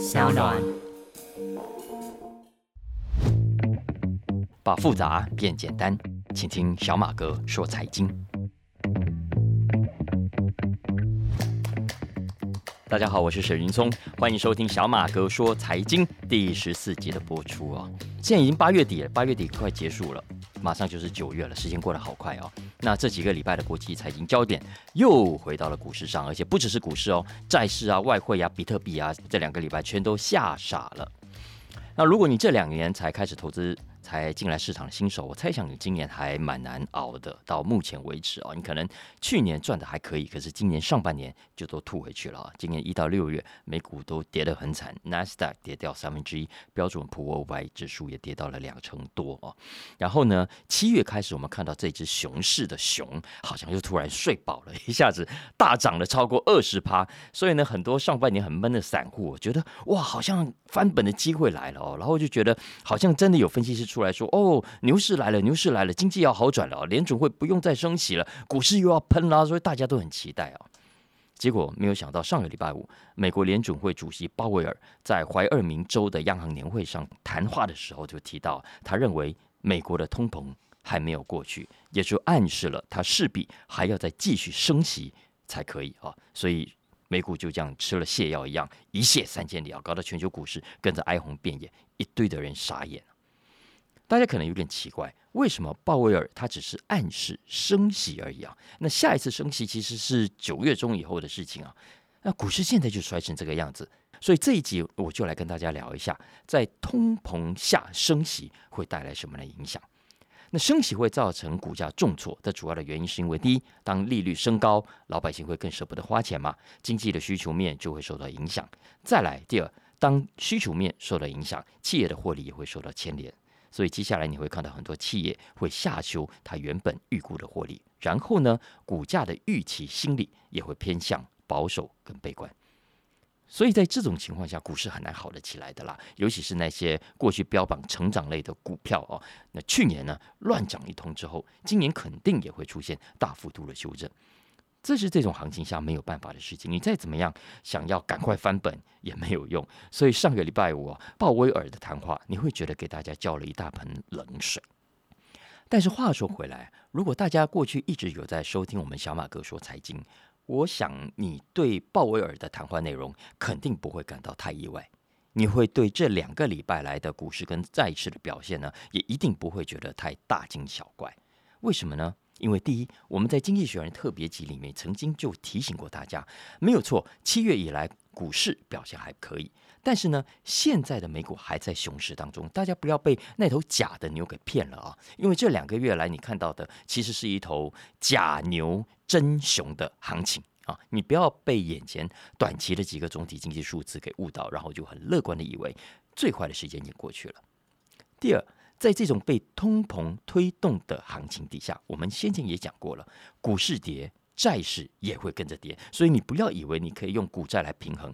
小暖。把复杂变简单，请听小马哥说财经。大家好，我是沈云聪，欢迎收听小马哥说财经第十四集的播出哦。现在已经八月底了，八月底快结束了，马上就是九月了，时间过得好快哦。那这几个礼拜的国际财经焦点又回到了股市上，而且不只是股市哦，债市啊、外汇啊、比特币啊，这两个礼拜全都吓傻了。那如果你这两年才开始投资，才进来市场的新手，我猜想你今年还蛮难熬的。到目前为止啊，你可能去年赚的还可以，可是今年上半年就都吐回去了啊。今年一到六月，美股都跌得很惨，纳斯达克跌掉三分之一，标准普尔五指数也跌到了两成多啊。然后呢，七月开始，我们看到这只熊市的熊好像又突然睡饱了，一下子大涨了超过二十趴。所以呢，很多上半年很闷的散户，我觉得哇，好像翻本的机会来了哦。然后就觉得好像真的有分析师出。来说哦，牛市来了，牛市来了，经济要好转了，联准会不用再升息了，股市又要喷啦，所以大家都很期待啊。结果没有想到，上个礼拜五，美国联准会主席鲍威尔在怀俄明州的央行年会上谈话的时候，就提到，他认为美国的通膨还没有过去，也就暗示了他势必还要再继续升息才可以啊。所以美股就这样吃了泻药一样，一泻三千里啊，搞得全球股市跟着哀鸿遍野，一堆的人傻眼。大家可能有点奇怪，为什么鲍威尔他只是暗示升息而已啊？那下一次升息其实是九月中以后的事情啊。那股市现在就摔成这个样子，所以这一集我就来跟大家聊一下，在通膨下升息会带来什么的影响。那升息会造成股价重挫的主要的原因是因为第一，当利率升高，老百姓会更舍不得花钱嘛，经济的需求面就会受到影响。再来，第二，当需求面受到影响，企业的获利也会受到牵连。所以接下来你会看到很多企业会下修它原本预估的获利，然后呢，股价的预期心理也会偏向保守跟悲观。所以在这种情况下，股市很难好得起来的啦。尤其是那些过去标榜成长类的股票哦，那去年呢乱涨一通之后，今年肯定也会出现大幅度的修正。这是这种行情下没有办法的事情，你再怎么样想要赶快翻本也没有用。所以上个礼拜五，鲍威尔的谈话，你会觉得给大家浇了一大盆冷水。但是话说回来，如果大家过去一直有在收听我们小马哥说财经，我想你对鲍威尔的谈话内容肯定不会感到太意外。你会对这两个礼拜来的股市跟债市的表现呢，也一定不会觉得太大惊小怪。为什么呢？因为第一，我们在《经济学人》特别集里面曾经就提醒过大家，没有错，七月以来股市表现还可以，但是呢，现在的美股还在熊市当中，大家不要被那头假的牛给骗了啊！因为这两个月来你看到的，其实是一头假牛真熊的行情啊！你不要被眼前短期的几个总体经济数字给误导，然后就很乐观的以为最坏的时间已经过去了。第二。在这种被通膨推动的行情底下，我们先前也讲过了，股市跌，债市也会跟着跌，所以你不要以为你可以用股债来平衡，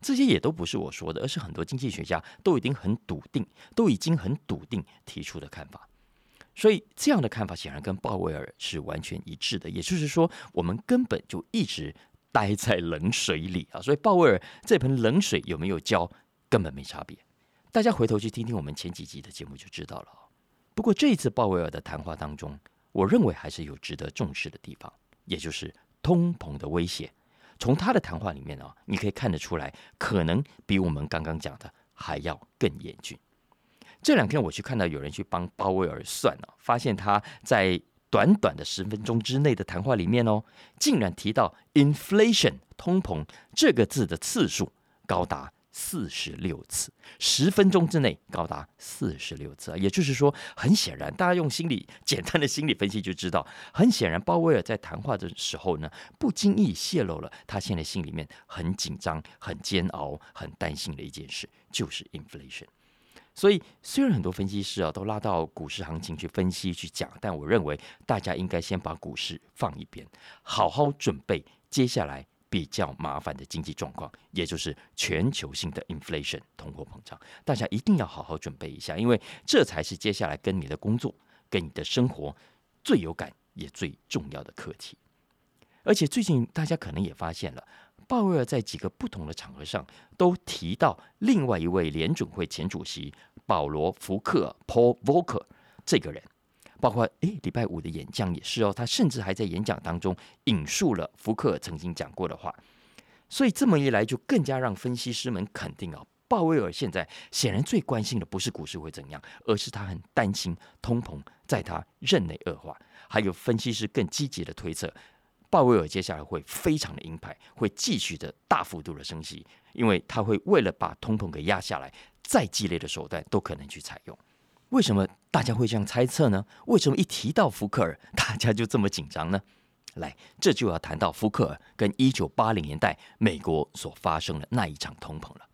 这些也都不是我说的，而是很多经济学家都已经很笃定，都已经很笃定提出的看法。所以这样的看法显然跟鲍威尔是完全一致的，也就是说，我们根本就一直待在冷水里啊！所以鲍威尔这盆冷水有没有浇，根本没差别。大家回头去听听我们前几集的节目就知道了。不过这一次鲍威尔的谈话当中，我认为还是有值得重视的地方，也就是通膨的威胁。从他的谈话里面啊，你可以看得出来，可能比我们刚刚讲的还要更严峻。这两天我去看到有人去帮鲍威尔算了，发现他在短短的十分钟之内的谈话里面哦，竟然提到 “inflation” 通膨这个字的次数高达。四十六次，十分钟之内高达四十六次啊！也就是说，很显然，大家用心理简单的心理分析就知道，很显然，鲍威尔在谈话的时候呢，不经意泄露了他现在心里面很紧张、很煎熬、很担心的一件事，就是 inflation。所以，虽然很多分析师啊都拉到股市行情去分析去讲，但我认为大家应该先把股市放一边，好好准备接下来。比较麻烦的经济状况，也就是全球性的 inflation 通货膨胀，大家一定要好好准备一下，因为这才是接下来跟你的工作、跟你的生活最有感也最重要的课题。而且最近大家可能也发现了，鲍威尔在几个不同的场合上都提到另外一位联准会前主席保罗·福克 （Paul Volcker） 这个人，包括诶礼拜五的演讲也是哦，他甚至还在演讲当中引述了福克尔曾经讲过的话。所以这么一来，就更加让分析师们肯定啊，鲍威尔现在显然最关心的不是股市会怎样，而是他很担心通膨在他任内恶化。还有分析师更积极的推测。鲍威尔接下来会非常的鹰派，会继续的大幅度的升息，因为他会为了把通膨给压下来，再激烈的手段都可能去采用。为什么大家会这样猜测呢？为什么一提到福克尔，大家就这么紧张呢？来，这就要谈到福克尔跟一九八零年代美国所发生的那一场通膨了。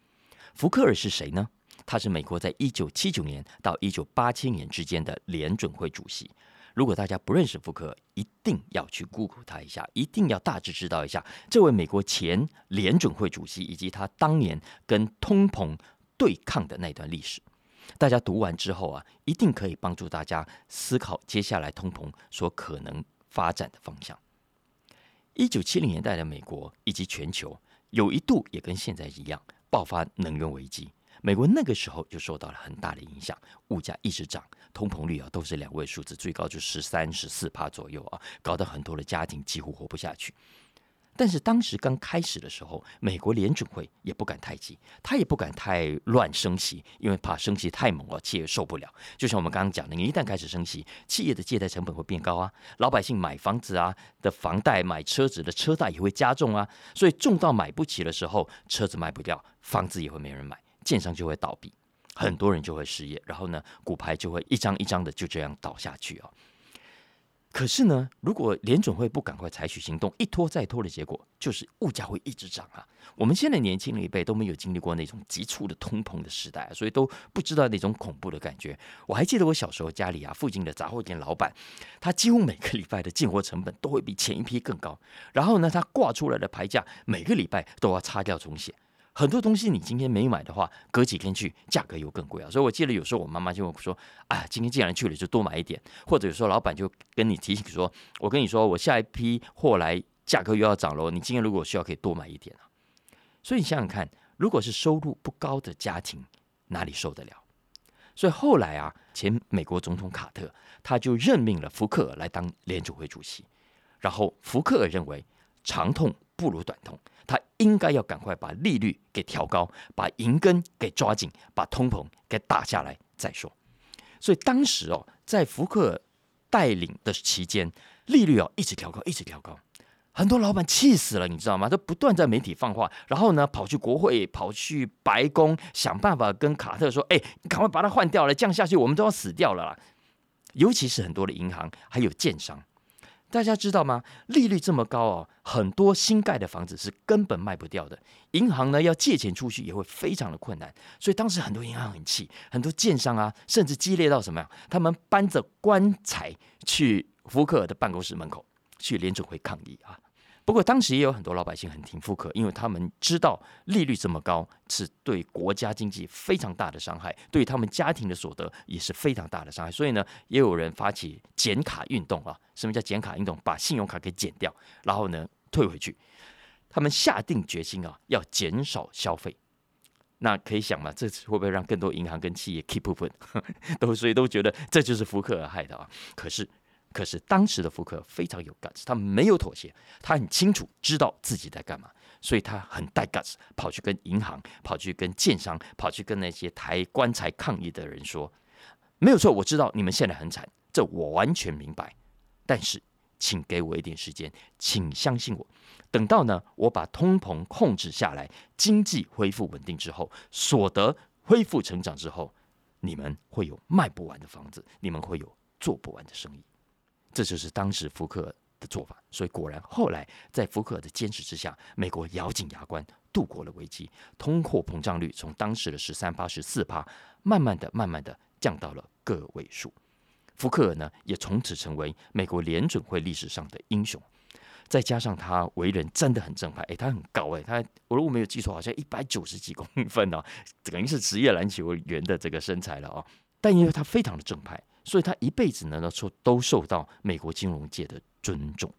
福克尔是谁呢？他是美国在一九七九年到一九八七年之间的联准会主席。如果大家不认识福克尔，一定要去 Google 他一下，一定要大致知道一下这位美国前联准会主席以及他当年跟通膨对抗的那段历史。大家读完之后啊，一定可以帮助大家思考接下来通膨所可能发展的方向。一九七零年代的美国以及全球有一度也跟现在一样爆发能源危机。美国那个时候就受到了很大的影响，物价一直涨，通膨率啊都是两位数字，最高就十三、十四帕左右啊，搞得很多的家庭几乎活不下去。但是当时刚开始的时候，美国联准会也不敢太急，他也不敢太乱升息，因为怕升息太猛了，企业受不了。就像我们刚刚讲的，你一旦开始升息，企业的借贷成本会变高啊，老百姓买房子啊的房贷、买车子的车贷也会加重啊，所以重到买不起的时候，车子卖不掉，房子也会没人买。建商就会倒闭，很多人就会失业，然后呢，股牌就会一张一张的就这样倒下去啊。可是呢，如果联准会不赶快采取行动，一拖再拖的结果就是物价会一直涨啊。我们现在年轻的一辈都没有经历过那种急促的通膨的时代，所以都不知道那种恐怖的感觉。我还记得我小时候家里啊，附近的杂货店老板，他几乎每个礼拜的进货成本都会比前一批更高，然后呢，他挂出来的牌价每个礼拜都要擦掉重写。很多东西你今天没买的话，隔几天去价格又更贵啊！所以我记得有时候我妈妈就会说：“啊，今天既然去了，就多买一点。”或者有时候老板就跟你提醒说：“我跟你说，我下一批货来，价格又要涨了，你今天如果需要，可以多买一点啊。”所以你想想看，如果是收入不高的家庭，哪里受得了？所以后来啊，前美国总统卡特他就任命了福克尔来当联储会主席，然后福克尔认为长痛不如短痛。他应该要赶快把利率给调高，把银根给抓紧，把通膨给打下来再说。所以当时哦，在福克带领的期间，利率哦一直调高，一直调高，很多老板气死了，你知道吗？都不断在媒体放话，然后呢跑去国会，跑去白宫，想办法跟卡特说：“哎，你赶快把它换掉了，降下去我们都要死掉了啦！”尤其是很多的银行还有建商。大家知道吗？利率这么高哦，很多新盖的房子是根本卖不掉的。银行呢要借钱出去也会非常的困难，所以当时很多银行很气，很多建商啊，甚至激烈到什么呀？他们搬着棺材去福克尔的办公室门口去联准会抗议啊。不过当时也有很多老百姓很听福克，因为他们知道利率这么高是对国家经济非常大的伤害，对他们家庭的所得也是非常大的伤害。所以呢，也有人发起减卡运动啊。什么叫减卡运动？把信用卡给减掉，然后呢退回去。他们下定决心啊，要减少消费。那可以想嘛，这次会不会让更多银行跟企业 keep 部分 都所以都觉得这就是福克而害的啊？可是。可是当时的福克非常有 guts，他没有妥协，他很清楚知道自己在干嘛，所以他很带 guts，跑去跟银行，跑去跟建商，跑去跟那些抬棺材抗议的人说：“没有错，我知道你们现在很惨，这我完全明白。但是，请给我一点时间，请相信我，等到呢我把通膨控制下来，经济恢复稳定之后，所得恢复成长之后，你们会有卖不完的房子，你们会有做不完的生意。”这就是当时福克的做法，所以果然后来在福克尔的坚持之下，美国咬紧牙关度过了危机，通货膨胀率从当时的十三趴、十四趴，慢慢的、慢慢的降到了个位数。福克尔呢，也从此成为美国联准会历史上的英雄。再加上他为人真的很正派，诶，他很高诶，他我如果没有记错，好像一百九十几公分哦，等于是职业篮球员的这个身材了哦。但因为他非常的正派。所以他一辈子呢，都受都受到美国金融界的尊重。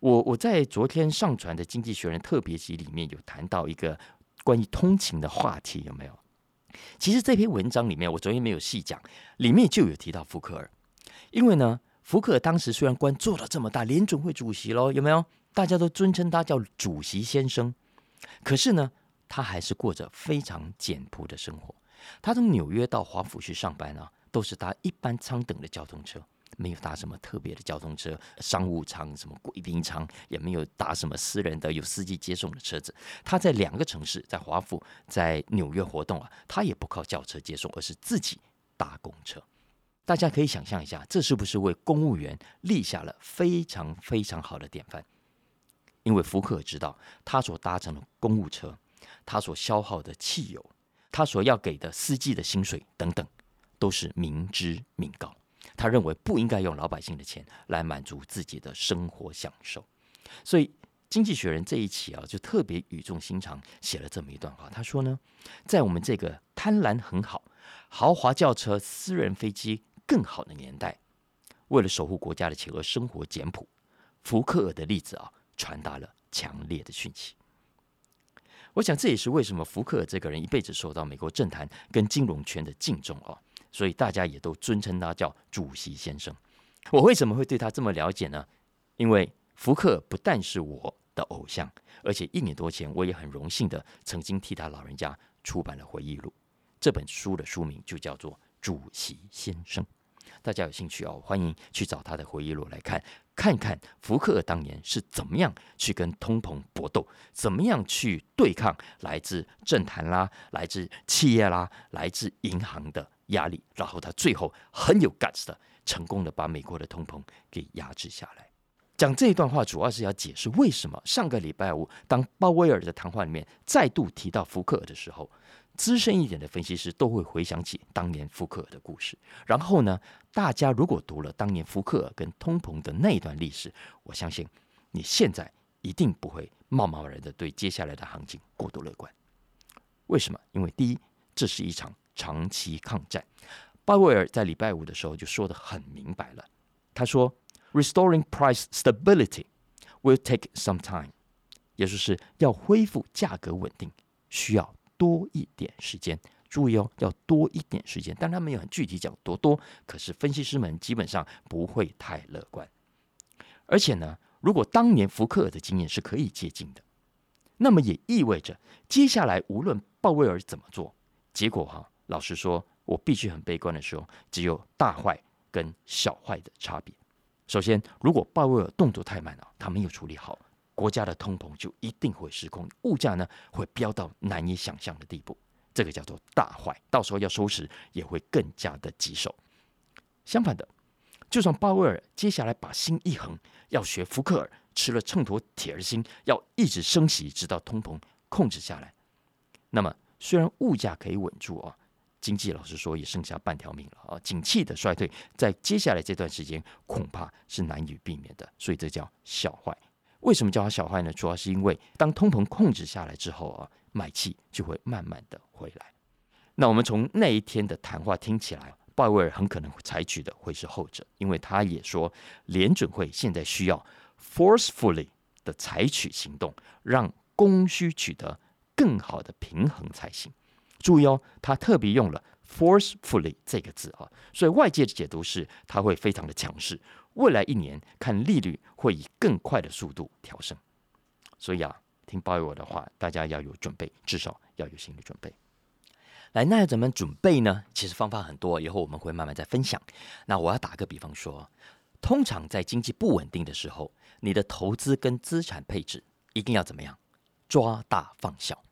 我我在昨天上传的《经济学人》特别集里面有谈到一个关于通勤的话题，有没有？其实这篇文章里面，我昨天没有细讲，里面就有提到福克尔，因为呢，福克尔当时虽然官做了这么大，联准会主席喽，有没有？大家都尊称他叫主席先生，可是呢，他还是过着非常简朴的生活。他从纽约到华府去上班啊，都是搭一般舱等的交通车，没有搭什么特别的交通车，商务舱、什么贵宾舱，也没有搭什么私人的有司机接送的车子。他在两个城市，在华府、在纽约活动啊，他也不靠轿车接送，而是自己搭公车。大家可以想象一下，这是不是为公务员立下了非常非常好的典范？因为福克知道，他所搭乘的公务车，他所消耗的汽油，他所要给的司机的薪水等等，都是明知民膏。他认为不应该用老百姓的钱来满足自己的生活享受。所以，《经济学人》这一期啊，就特别语重心长写了这么一段话。他说呢，在我们这个贪婪很好、豪华轿车、私人飞机更好的年代，为了守护国家的钱而生活简朴，福克尔的例子啊。传达了强烈的讯息。我想这也是为什么福克尔这个人一辈子受到美国政坛跟金融圈的敬重哦，所以大家也都尊称他叫主席先生。我为什么会对他这么了解呢？因为福克不但是我的偶像，而且一年多前我也很荣幸的曾经替他老人家出版了回忆录。这本书的书名就叫做《主席先生》。大家有兴趣哦，欢迎去找他的回忆录来看，看看福克当年是怎么样去跟通膨搏斗，怎么样去对抗来自政坛啦、来自企业啦、来自银行的压力，然后他最后很有 guts 的，成功的把美国的通膨给压制下来。讲这一段话，主要是要解释为什么上个礼拜五，当鲍威尔的谈话里面再度提到福克尔的时候。资深一点的分析师都会回想起当年福克尔的故事，然后呢，大家如果读了当年福克尔跟通膨的那一段历史，我相信你现在一定不会贸贸然的对接下来的行情过度乐观。为什么？因为第一，这是一场长期抗战。鲍威尔在礼拜五的时候就说的很明白了，他说：“Restoring price stability will take some time。”也就是要恢复价格稳定，需要。多一点时间，注意哦，要多一点时间。但他没有很具体讲多多，可是分析师们基本上不会太乐观。而且呢，如果当年福克尔的经验是可以借鉴的，那么也意味着接下来无论鲍威尔怎么做，结果哈，老实说，我必须很悲观的说，只有大坏跟小坏的差别。首先，如果鲍威尔动作太慢了，他没有处理好。国家的通膨就一定会失控，物价呢会飙到难以想象的地步，这个叫做大坏，到时候要收拾也会更加的棘手。相反的，就算鲍威尔接下来把心一横，要学福克尔吃了秤砣铁了心，要一直升息直到通膨控制下来，那么虽然物价可以稳住啊，经济老实说也剩下半条命了啊，景气的衰退在接下来这段时间恐怕是难以避免的，所以这叫小坏。为什么叫它小坏呢？主要是因为当通膨控制下来之后啊，买气就会慢慢的回来。那我们从那一天的谈话听起来，鲍威尔很可能采取的会是后者，因为他也说联准会现在需要 forcefully 的采取行动，让供需取得更好的平衡才行。注意哦，他特别用了 forcefully 这个字啊，所以外界的解读是他会非常的强势。未来一年看利率会以更快的速度调升，所以啊，听鲍威尔的话，大家要有准备，至少要有心理准备。来，那要怎么准备呢？其实方法很多，以后我们会慢慢再分享。那我要打个比方说，通常在经济不稳定的时候，你的投资跟资产配置一定要怎么样？抓大放小。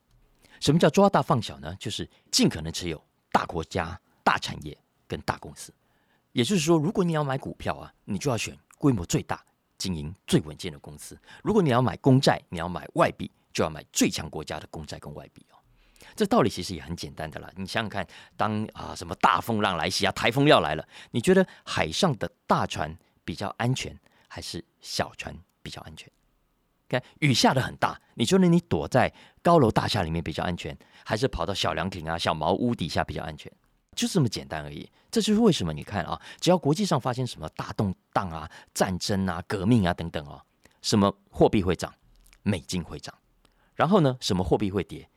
什么叫抓大放小呢？就是尽可能持有大国家、大产业跟大公司。也就是说，如果你要买股票啊，你就要选规模最大、经营最稳健的公司；如果你要买公债，你要买外币，就要买最强国家的公债跟外币哦。这道理其实也很简单的啦。你想想看，当啊什么大风浪来袭啊，台风要来了，你觉得海上的大船比较安全，还是小船比较安全？看雨下的很大，你觉得你躲在高楼大厦里面比较安全，还是跑到小凉亭啊、小茅屋底下比较安全？就这么简单而已，这就是为什么你看啊，只要国际上发生什么大动荡啊、战争啊、革命啊等等哦，什么货币会涨？美金会涨。然后呢，什么货币会跌？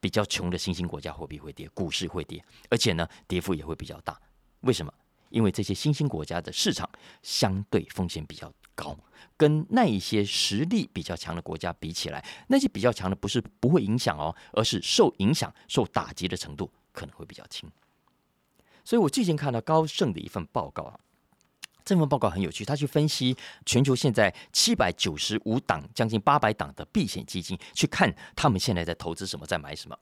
比较穷的新兴国家货币会跌，股市会跌，而且呢，跌幅也会比较大。为什么？因为这些新兴国家的市场相对风险比较高，跟那一些实力比较强的国家比起来，那些比较强的不是不会影响哦，而是受影响、受打击的程度可能会比较轻。所以我最近看到高盛的一份报告啊，这份报告很有趣，他去分析全球现在七百九十五档、将近八百档的避险基金，去看他们现在在投资什么，在买什么。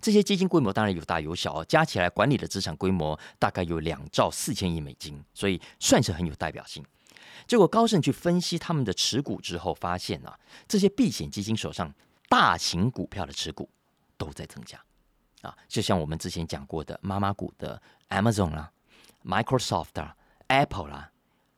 这些基金规模当然有大有小，加起来管理的资产规模大概有两兆四千亿美金，所以算是很有代表性。结果高盛去分析他们的持股之后，发现啊，这些避险基金手上大型股票的持股都在增加啊，就像我们之前讲过的妈妈股的 Amazon 啦、Microsoft 啦、Apple 啦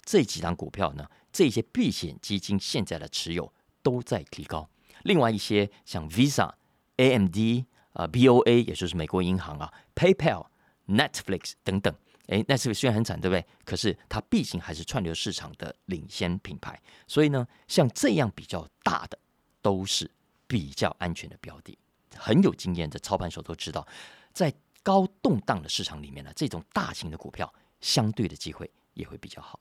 这几张股票呢，这些避险基金现在的持有都在提高。另外一些像 Visa、AMD。啊，BOA 也就是美国银行啊，PayPal、Netflix 等等，哎那是不是虽然很惨，对不对？可是它毕竟还是串流市场的领先品牌，所以呢，像这样比较大的都是比较安全的标的。很有经验的操盘手都知道，在高动荡的市场里面呢，这种大型的股票相对的机会也会比较好。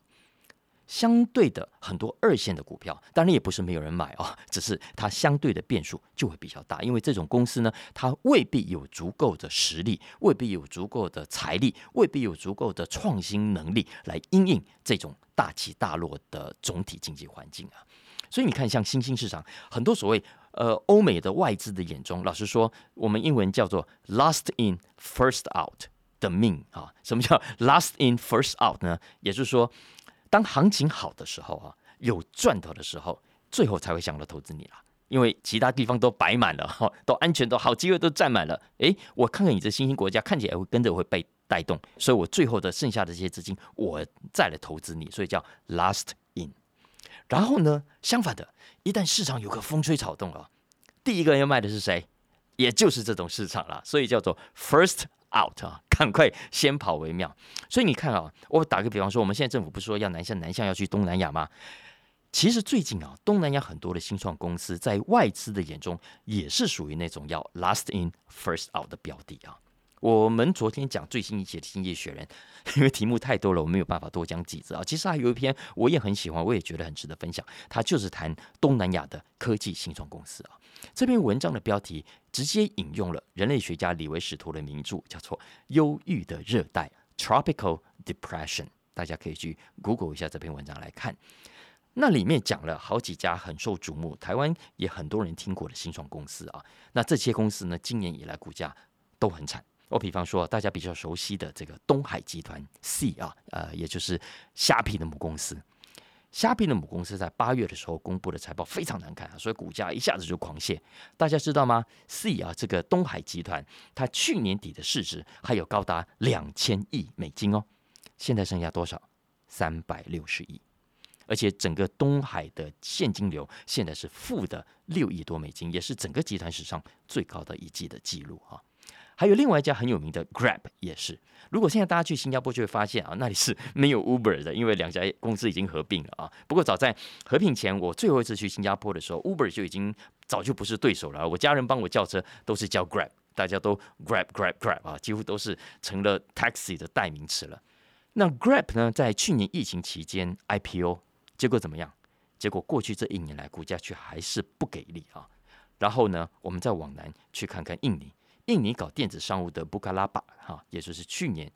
相对的很多二线的股票，当然也不是没有人买哦，只是它相对的变数就会比较大，因为这种公司呢，它未必有足够的实力，未必有足够的财力，未必有足够的创新能力来应应这种大起大落的总体经济环境啊。所以你看，像新兴市场，很多所谓呃欧美的外资的眼中，老实说，我们英文叫做 “last in first out” 的命啊。什么叫 “last in first out” 呢？也就是说。当行情好的时候啊，有赚头的时候，最后才会想到投资你啦。因为其他地方都摆满了哈，都安全，都好机会都占满了。诶，我看看你这新兴国家看起来会跟着会被带动，所以我最后的剩下的这些资金，我再来投资你，所以叫 last in。然后呢，相反的，一旦市场有个风吹草动啊，第一个人要卖的是谁？也就是这种市场了，所以叫做 first。Out 啊，赶快先跑为妙。所以你看啊，我打个比方说，我们现在政府不是说要南向南向要去东南亚吗？其实最近啊，东南亚很多的新创公司在外资的眼中也是属于那种要 last in first out 的标的啊。我们昨天讲最新一期的《新业学人》，因为题目太多了，我没有办法多讲几则啊。其实还有一篇我也很喜欢，我也觉得很值得分享。它就是谈东南亚的科技新创公司啊。这篇文章的标题直接引用了人类学家李维史图的名著，叫做《忧郁的热带》（Tropical Depression）。大家可以去 Google 一下这篇文章来看。那里面讲了好几家很受瞩目、台湾也很多人听过的新创公司啊。那这些公司呢，今年以来股价都很惨。我比方说，大家比较熟悉的这个东海集团 C 啊，呃，也就是虾皮的母公司。虾皮的母公司在八月的时候公布的财报非常难看啊，所以股价一下子就狂泻。大家知道吗？C 啊，这个东海集团，它去年底的市值还有高达两千亿美金哦，现在剩下多少？三百六十亿，而且整个东海的现金流现在是负的六亿多美金，也是整个集团史上最高的一季的记录啊。还有另外一家很有名的 Grab 也是。如果现在大家去新加坡，就会发现啊，那里是 没有 Uber 的，因为两家公司已经合并了啊。不过早在合并前，我最后一次去新加坡的时候，Uber 就已经早就不是对手了。我家人帮我叫车都是叫 Grab，大家都 Grab Grab Grab 啊，几乎都是成了 taxi 的代名词了。那 Grab 呢，在去年疫情期间 IPO，结果怎么样？结果过去这一年来，股价却还是不给力啊。然后呢，我们再往南去看看印尼。印尼搞电子商务的布卡拉巴哈，也就是去年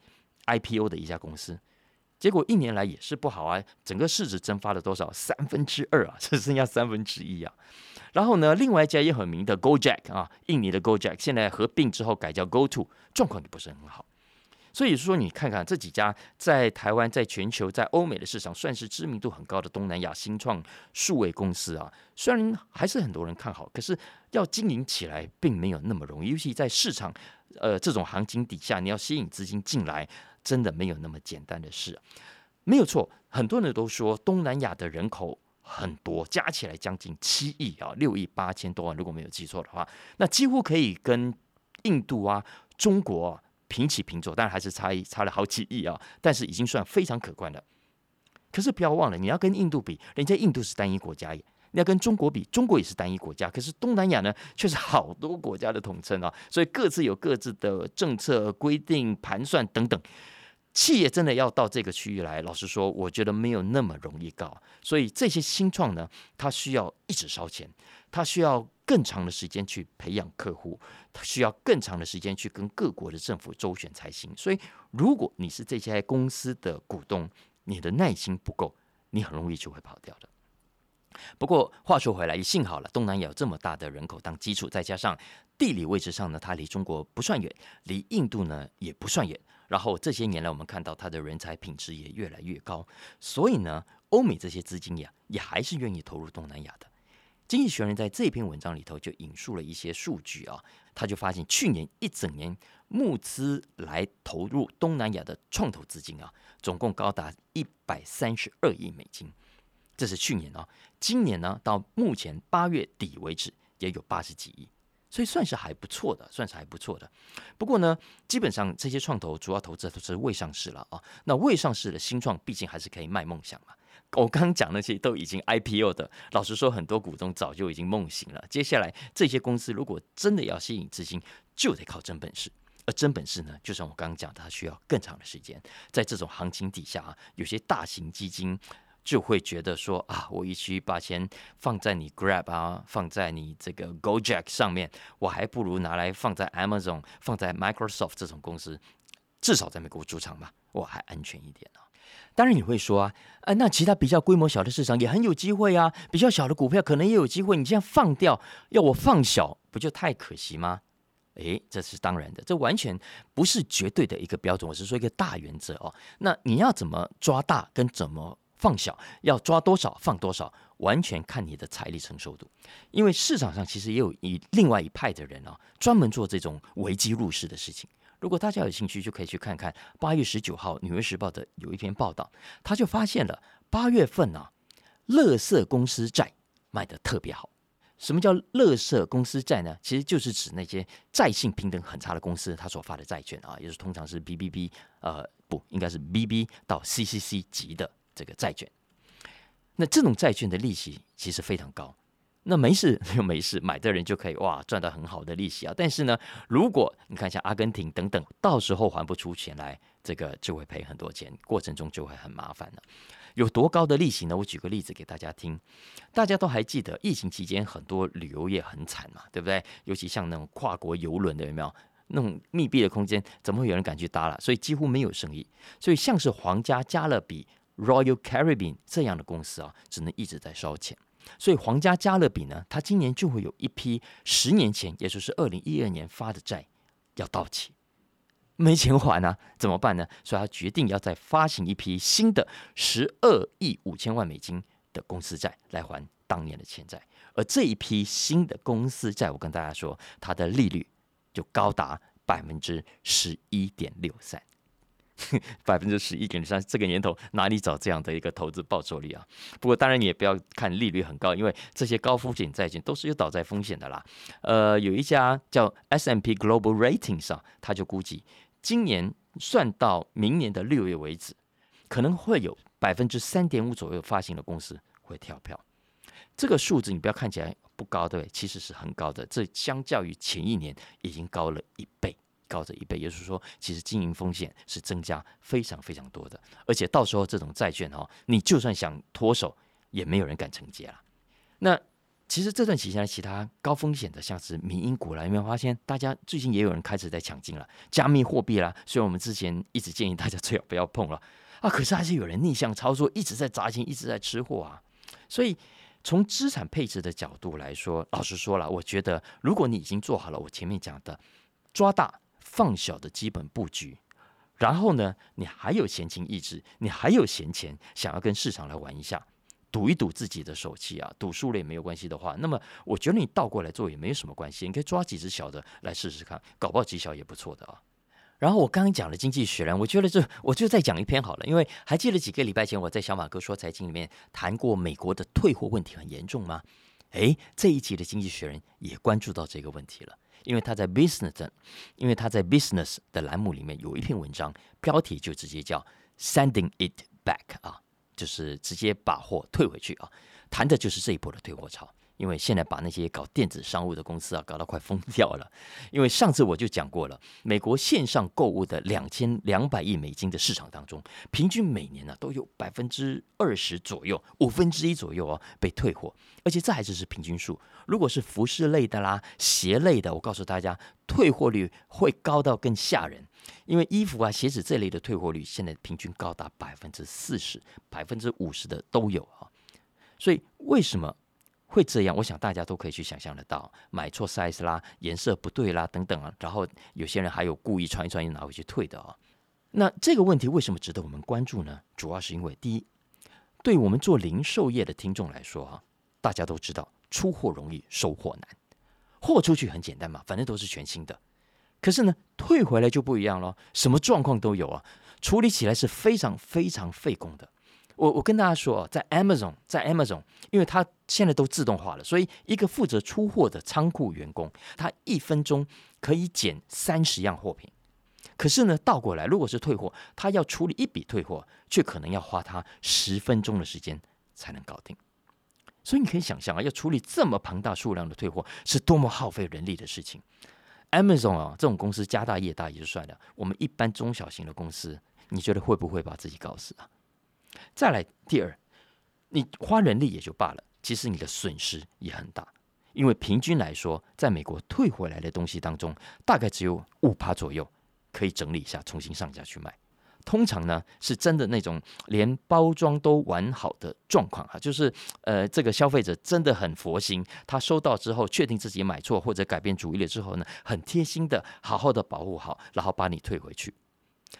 IPO 的一家公司，结果一年来也是不好啊，整个市值蒸发了多少？三分之二啊，只剩下三分之一啊。然后呢，另外一家也很名的 GoJack 啊，印尼的 GoJack 现在合并之后改叫 GoTo，状况也不是很好。所以说，你看看这几家在台湾、在全球、在欧美的市场算是知名度很高的东南亚新创数位公司啊，虽然还是很多人看好，可是要经营起来并没有那么容易，尤其在市场呃这种行情底下，你要吸引资金进来，真的没有那么简单的事。没有错，很多人都说东南亚的人口很多，加起来将近七亿啊，六亿八千多万，如果没有记错的话，那几乎可以跟印度啊、中国。平起平坐，但还是差一差了好几亿啊！但是已经算非常可观了。可是不要忘了，你要跟印度比，人家印度是单一国家耶。你要跟中国比，中国也是单一国家，可是东南亚呢，却是好多国家的统称啊，所以各自有各自的政策规定、盘算等等。企业真的要到这个区域来，老实说，我觉得没有那么容易搞。所以这些新创呢，它需要一直烧钱，它需要更长的时间去培养客户，它需要更长的时间去跟各国的政府周旋才行。所以，如果你是这些公司的股东，你的耐心不够，你很容易就会跑掉的。不过话说回来，也幸好了，东南亚有这么大的人口当基础，再加上地理位置上呢，它离中国不算远，离印度呢也不算远。然后这些年来，我们看到它的人才品质也越来越高，所以呢，欧美这些资金呀，也还是愿意投入东南亚的。经济学人在这篇文章里头就引述了一些数据啊，他就发现去年一整年募资来投入东南亚的创投资金啊，总共高达一百三十二亿美金。这是去年啊，今年呢，到目前八月底为止也有八十几亿，所以算是还不错的，算是还不错的。不过呢，基本上这些创投主要投资都是未上市了啊。那未上市的新创，毕竟还是可以卖梦想嘛。我刚讲那些都已经 IPO 的，老实说，很多股东早就已经梦醒了。接下来这些公司如果真的要吸引资金，就得靠真本事。而真本事呢，就像我刚刚讲，它需要更长的时间。在这种行情底下啊，有些大型基金。就会觉得说啊，我与其把钱放在你 Grab 啊，放在你这个 GoJack 上面，我还不如拿来放在 Amazon、放在 Microsoft 这种公司，至少在美国主场嘛，我还安全一点啊。当然你会说啊，呃，那其他比较规模小的市场也很有机会啊，比较小的股票可能也有机会。你这样放掉，要我放小，不就太可惜吗？诶，这是当然的，这完全不是绝对的一个标准，我是说一个大原则哦。那你要怎么抓大，跟怎么？放小要抓多少放多少，完全看你的财力承受度。因为市场上其实也有一另外一派的人啊，专门做这种危机入市的事情。如果大家有兴趣，就可以去看看八月十九号《纽约时报》的有一篇报道，他就发现了八月份啊，乐色公司债卖的特别好。什么叫乐色公司债呢？其实就是指那些债性平等很差的公司，他所发的债券啊，也是通常是 BBB 呃不应该是 BB 到 CCC 级的。这个债券，那这种债券的利息其实非常高。那没事 就没事，买的人就可以哇赚到很好的利息啊。但是呢，如果你看一下阿根廷等等，到时候还不出钱来，这个就会赔很多钱，过程中就会很麻烦了。有多高的利息呢？我举个例子给大家听。大家都还记得疫情期间很多旅游业很惨嘛，对不对？尤其像那种跨国游轮的有没有？那种密闭的空间，怎么会有人敢去搭了？所以几乎没有生意。所以像是皇家加勒比。Royal Caribbean 这样的公司啊，只能一直在烧钱，所以皇家加勒比呢，它今年就会有一批十年前，也就是二零一二年发的债要到期，没钱还啊，怎么办呢？所以他决定要再发行一批新的十二亿五千万美金的公司债来还当年的欠债，而这一批新的公司债，我跟大家说，它的利率就高达百分之十一点六三。百分之十一点三，这个年头哪里找这样的一个投资报酬率啊？不过当然你也不要看利率很高，因为这些高风险债券都是有倒债风险的啦。呃，有一家叫 S M P Global Ratings 上，他就估计今年算到明年的六月为止，可能会有百分之三点五左右发行的公司会跳票。这个数字你不要看起来不高，对？其实是很高的，这相较于前一年已经高了一倍。高这一倍，也就是说，其实经营风险是增加非常非常多的，而且到时候这种债券哈，你就算想脱手，也没有人敢承接了。那其实这段期间，其他高风险的，像是民营股啦，有没有发现？大家最近也有人开始在抢进了加密货币啦。虽然我们之前一直建议大家最好不要碰了啊，可是还是有人逆向操作，一直在砸钱，一直在吃货啊。所以从资产配置的角度来说，老实说了，我觉得如果你已经做好了我前面讲的抓大。放小的基本布局，然后呢，你还有闲情逸致，你还有闲钱，想要跟市场来玩一下，赌一赌自己的手气啊，赌输了也没有关系的话，那么我觉得你倒过来做也没有什么关系，你可以抓几只小的来试试看，搞不好绩效也不错的啊。然后我刚刚讲了经济学人，我觉得这我就再讲一篇好了，因为还记得几个礼拜前我在小马哥说财经里面谈过美国的退货问题很严重吗？诶，这一集的经济学人也关注到这个问题了。因为他在 business，因为他在 business 的栏目里面有一篇文章，标题就直接叫 sending it back 啊，就是直接把货退回去啊，谈的就是这一波的退货潮。因为现在把那些搞电子商务的公司啊，搞到快疯掉了。因为上次我就讲过了，美国线上购物的两千两百亿美金的市场当中，平均每年呢都有百分之二十左右，五分之一左右哦被退货，而且这还只是平均数。如果是服饰类的啦、鞋类的，我告诉大家，退货率会高到更吓人。因为衣服啊、鞋子这类的退货率，现在平均高达百分之四十、百分之五十的都有啊。所以为什么？会这样，我想大家都可以去想象得到，买错 size 啦，颜色不对啦，等等啊。然后有些人还有故意穿一穿又拿回去退的哦。那这个问题为什么值得我们关注呢？主要是因为第一，对我们做零售业的听众来说啊，大家都知道出货容易收货难，货出去很简单嘛，反正都是全新的。可是呢，退回来就不一样了，什么状况都有啊，处理起来是非常非常费工的。我我跟大家说，在 Amazon，在 Amazon，因为它现在都自动化了，所以一个负责出货的仓库员工，他一分钟可以捡三十样货品。可是呢，倒过来，如果是退货，他要处理一笔退货，却可能要花他十分钟的时间才能搞定。所以你可以想象啊，要处理这么庞大数量的退货，是多么耗费人力的事情。Amazon 啊，这种公司家大业大也就算了，我们一般中小型的公司，你觉得会不会把自己搞死啊？再来第二，你花人力也就罢了，其实你的损失也很大，因为平均来说，在美国退回来的东西当中，大概只有五趴左右可以整理一下，重新上架去卖。通常呢，是真的那种连包装都完好的状况哈，就是呃，这个消费者真的很佛心，他收到之后确定自己买错或者改变主意了之后呢，很贴心的好好的保护好，然后把你退回去。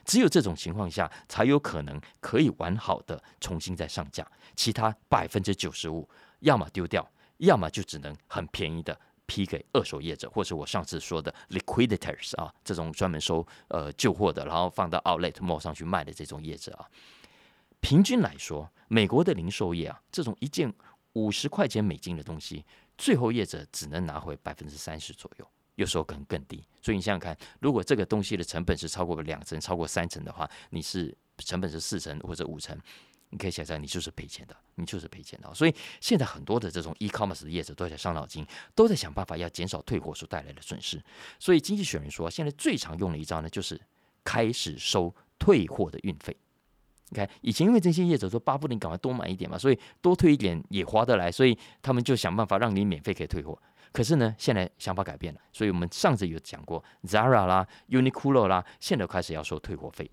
只有这种情况下，才有可能可以完好的重新再上架。其他百分之九十五，要么丢掉，要么就只能很便宜的批给二手业者，或者我上次说的 liquidators 啊，这种专门收呃旧货的，然后放到 outlet mall 上去卖的这种业者啊。平均来说，美国的零售业啊，这种一件五十块钱美金的东西，最后业者只能拿回百分之三十左右。有时候可能更低，所以你想想看，如果这个东西的成本是超过两成、超过三成的话，你是成本是四成或者五成，你可以想象你就是赔钱的，你就是赔钱的。所以现在很多的这种 e-commerce 的业者都在伤脑筋，都在想办法要减少退货所带来的损失。所以经济学人说，现在最常用的一招呢，就是开始收退货的运费。你看，以前因为这些业者说巴不得你赶快多买一点嘛，所以多退一点也划得来，所以他们就想办法让你免费可以退货。可是呢，现在想法改变了，所以我们上次有讲过，Zara 啦、Uniqlo 啦，现在开始要收退货费。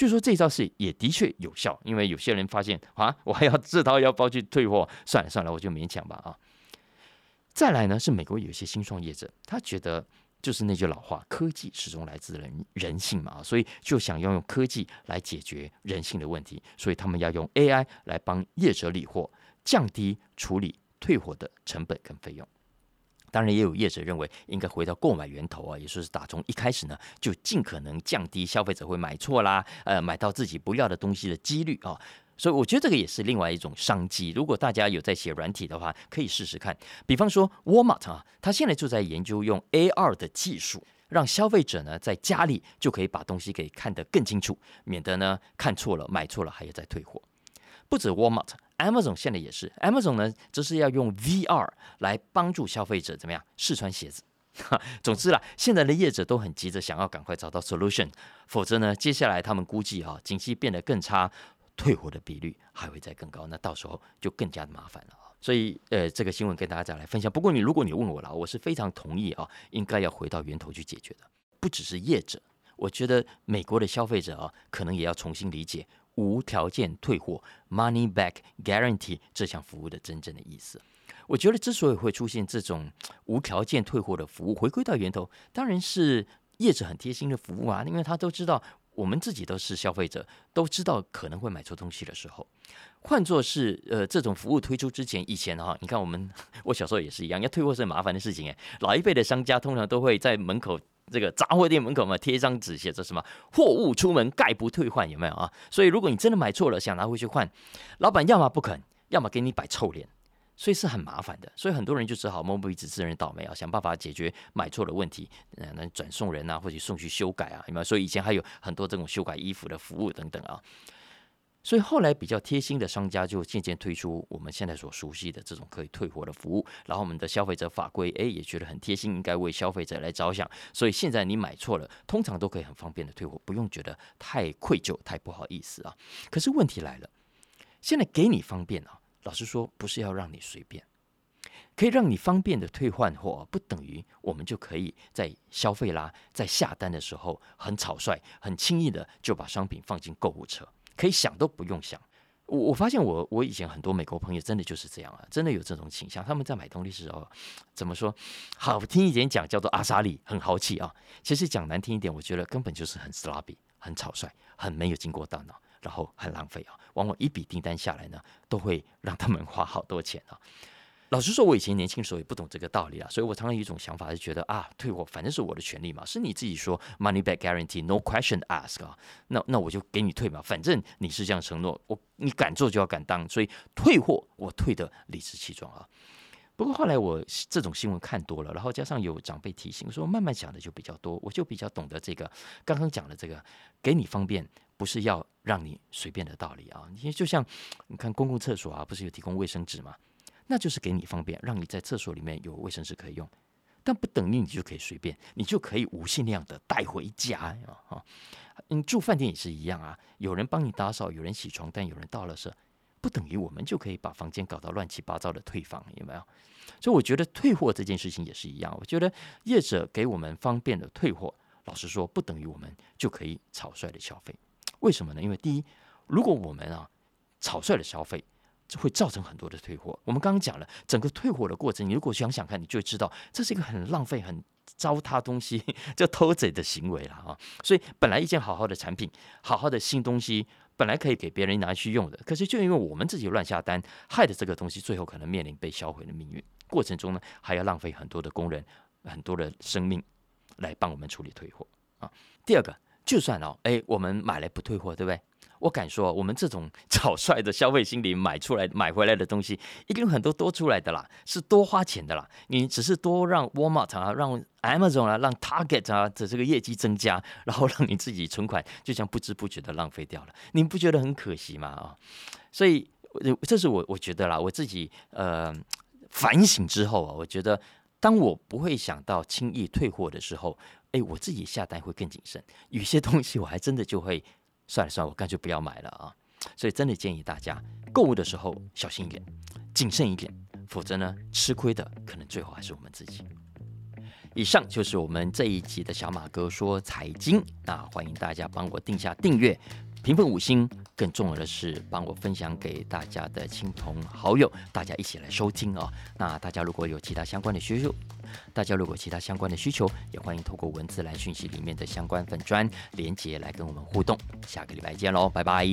据说这招是也的确有效，因为有些人发现啊，我还要自掏腰包去退货，算了算了，我就勉强吧啊。再来呢，是美国有些新创业者，他觉得就是那句老话，科技始终来自人人性嘛，所以就想要用科技来解决人性的问题，所以他们要用 AI 来帮业者理货，降低处理退货的成本跟费用。当然，也有业者认为应该回到购买源头啊，也就是打从一开始呢，就尽可能降低消费者会买错啦，呃，买到自己不要的东西的几率啊。所以我觉得这个也是另外一种商机。如果大家有在写软体的话，可以试试看。比方说，Walmart 啊，他现在就在研究用 AR 的技术，让消费者呢在家里就可以把东西给看得更清楚，免得呢看错了、买错了还要再退货。不止 Walmart Amazon 现在也是。Amazon 呢，就是要用 VR 来帮助消费者怎么样试穿鞋子。总之啦，现在的业者都很急着想要赶快找到 solution，否则呢，接下来他们估计啊，景气变得更差，退货的比率还会再更高，那到时候就更加的麻烦了啊。所以，呃，这个新闻跟大家再来分享。不过你如果你问我了，我是非常同意啊，应该要回到源头去解决的。不只是业者，我觉得美国的消费者啊，可能也要重新理解。无条件退货 （Money Back Guarantee） 这项服务的真正的意思，我觉得之所以会出现这种无条件退货的服务，回归到源头，当然是业者很贴心的服务啊，因为他都知道我们自己都是消费者，都知道可能会买错东西的时候，换作是呃这种服务推出之前，以前哈，你看我们我小时候也是一样，要退货是很麻烦的事情哎，老一辈的商家通常都会在门口。这个杂货店门口嘛，贴一张纸，写着什么“货物出门概不退换”，有没有啊？所以如果你真的买错了，想拿回去换，老板要么不肯，要么给你摆臭脸，所以是很麻烦的。所以很多人就只好摸摸鼻子，自认倒霉啊，想办法解决买错的问题，嗯，那转送人啊，或者送去修改啊，有没有？所以以前还有很多这种修改衣服的服务等等啊。所以后来比较贴心的商家就渐渐推出我们现在所熟悉的这种可以退货的服务，然后我们的消费者法规诶也觉得很贴心，应该为消费者来着想，所以现在你买错了，通常都可以很方便的退货，不用觉得太愧疚、太不好意思啊。可是问题来了，现在给你方便啊，老实说不是要让你随便。可以让你方便的退换货，不等于我们就可以在消费啦，在下单的时候很草率、很轻易的就把商品放进购物车，可以想都不用想。我我发现我我以前很多美国朋友真的就是这样啊，真的有这种倾向。他们在买东西的时候，怎么说？好听一点讲叫做阿莎利，很豪气啊。其实讲难听一点，我觉得根本就是很 sloppy、很草率、很没有经过大脑，然后很浪费啊。往往一笔订单下来呢，都会让他们花好多钱啊。老实说，我以前年轻的时候也不懂这个道理啊，所以我常常有一种想法，是觉得啊，退货反正是我的权利嘛，是你自己说 money back guarantee，no question ask 啊，那那我就给你退嘛，反正你是这样承诺，我你敢做就要敢当，所以退货我退的理直气壮啊。不过后来我这种新闻看多了，然后加上有长辈提醒说，慢慢讲的就比较多，我就比较懂得这个刚刚讲的这个给你方便，不是要让你随便的道理啊。你就像你看公共厕所啊，不是有提供卫生纸吗？那就是给你方便，让你在厕所里面有卫生纸可以用，但不等于你就可以随便，你就可以无限量的带回家啊！你住饭店也是一样啊，有人帮你打扫，有人洗床单，有人倒了是，不等于我们就可以把房间搞到乱七八糟的退房，有没有？所以我觉得退货这件事情也是一样，我觉得业者给我们方便的退货，老实说不等于我们就可以草率的消费。为什么呢？因为第一，如果我们啊草率的消费。会造成很多的退货。我们刚刚讲了整个退货的过程，你如果想想看，你就会知道这是一个很浪费、很糟蹋东西、就偷贼的行为了啊！所以本来一件好好的产品、好好的新东西，本来可以给别人拿去用的，可是就因为我们自己乱下单，害的这个东西最后可能面临被销毁的命运。过程中呢，还要浪费很多的工人、很多的生命来帮我们处理退货啊。第二个，就算哦，哎，我们买来不退货，对不对？我敢说，我们这种 草率的消费心理买出来、买回来的东西，一定很多多出来的啦，是多花钱的啦。你只是多让 Walmart 啊、让 Amazon 啊、让 Target 啊的这个业绩增加，然后让你自己存款就像不知不觉的浪费掉了，你不觉得很可惜吗？啊，所以这是我我觉得啦，我自己呃反省之后啊，我觉得当我不会想到轻易退货的时候，哎，我自己下单会更谨慎，有些东西我还真的就会。算了算了，我干脆不要买了啊！所以真的建议大家购物的时候小心一点，谨慎一点，否则呢，吃亏的可能最后还是我们自己。以上就是我们这一集的小马哥说财经，那欢迎大家帮我定下订阅。评分五星，更重要的是帮我分享给大家的亲朋好友，大家一起来收听哦。那大家如果有其他相关的需求，大家如果其他相关的需求，也欢迎透过文字来讯息里面的相关粉砖连接来跟我们互动。下个礼拜见喽，拜拜。